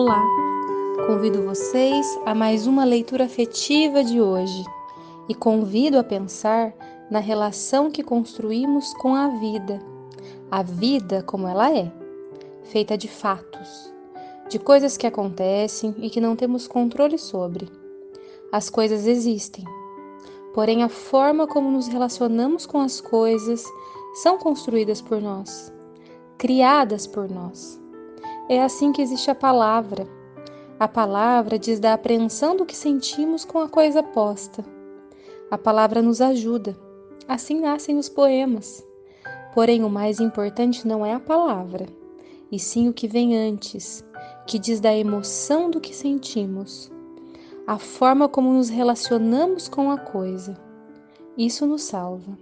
Olá! Convido vocês a mais uma leitura afetiva de hoje e convido a pensar na relação que construímos com a vida. A vida como ela é, feita de fatos, de coisas que acontecem e que não temos controle sobre. As coisas existem, porém a forma como nos relacionamos com as coisas são construídas por nós, criadas por nós. É assim que existe a palavra. A palavra diz da apreensão do que sentimos com a coisa posta. A palavra nos ajuda. Assim nascem os poemas. Porém, o mais importante não é a palavra, e sim o que vem antes, que diz da emoção do que sentimos, a forma como nos relacionamos com a coisa. Isso nos salva.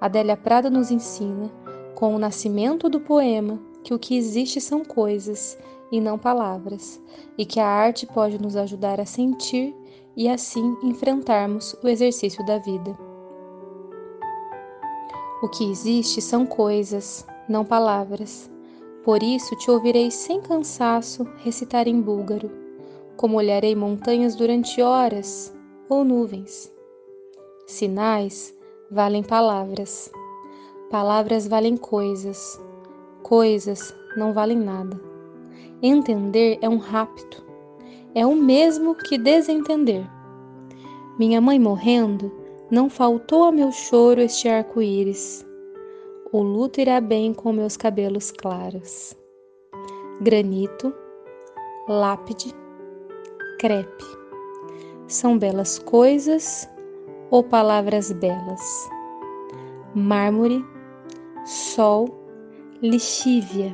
Adélia Prada nos ensina, com o nascimento do poema, que o que existe são coisas e não palavras, e que a arte pode nos ajudar a sentir e assim enfrentarmos o exercício da vida. O que existe são coisas, não palavras. Por isso te ouvirei sem cansaço recitar em búlgaro, como olharei montanhas durante horas ou nuvens. Sinais valem palavras, palavras valem coisas, Coisas não valem nada. Entender é um rapto. É o mesmo que desentender. Minha mãe morrendo, não faltou a meu choro este arco-íris. O luto irá bem com meus cabelos claros. Granito, lápide, crepe. São belas coisas ou palavras belas? Mármore, sol, lixívia.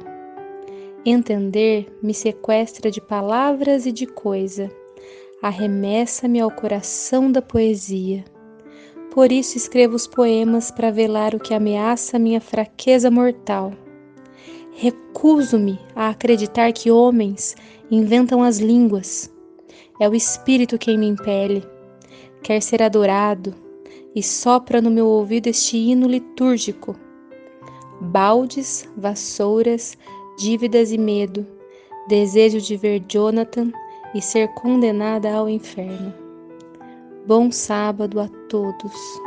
Entender me sequestra de palavras e de coisa, arremessa-me ao coração da poesia. Por isso escrevo os poemas para velar o que ameaça minha fraqueza mortal. Recuso-me a acreditar que homens inventam as línguas. É o espírito quem me impele. Quer ser adorado e sopra no meu ouvido este hino litúrgico baldes, vassouras, dívidas e medo, desejo de ver Jonathan e ser condenada ao inferno. Bom sábado a todos.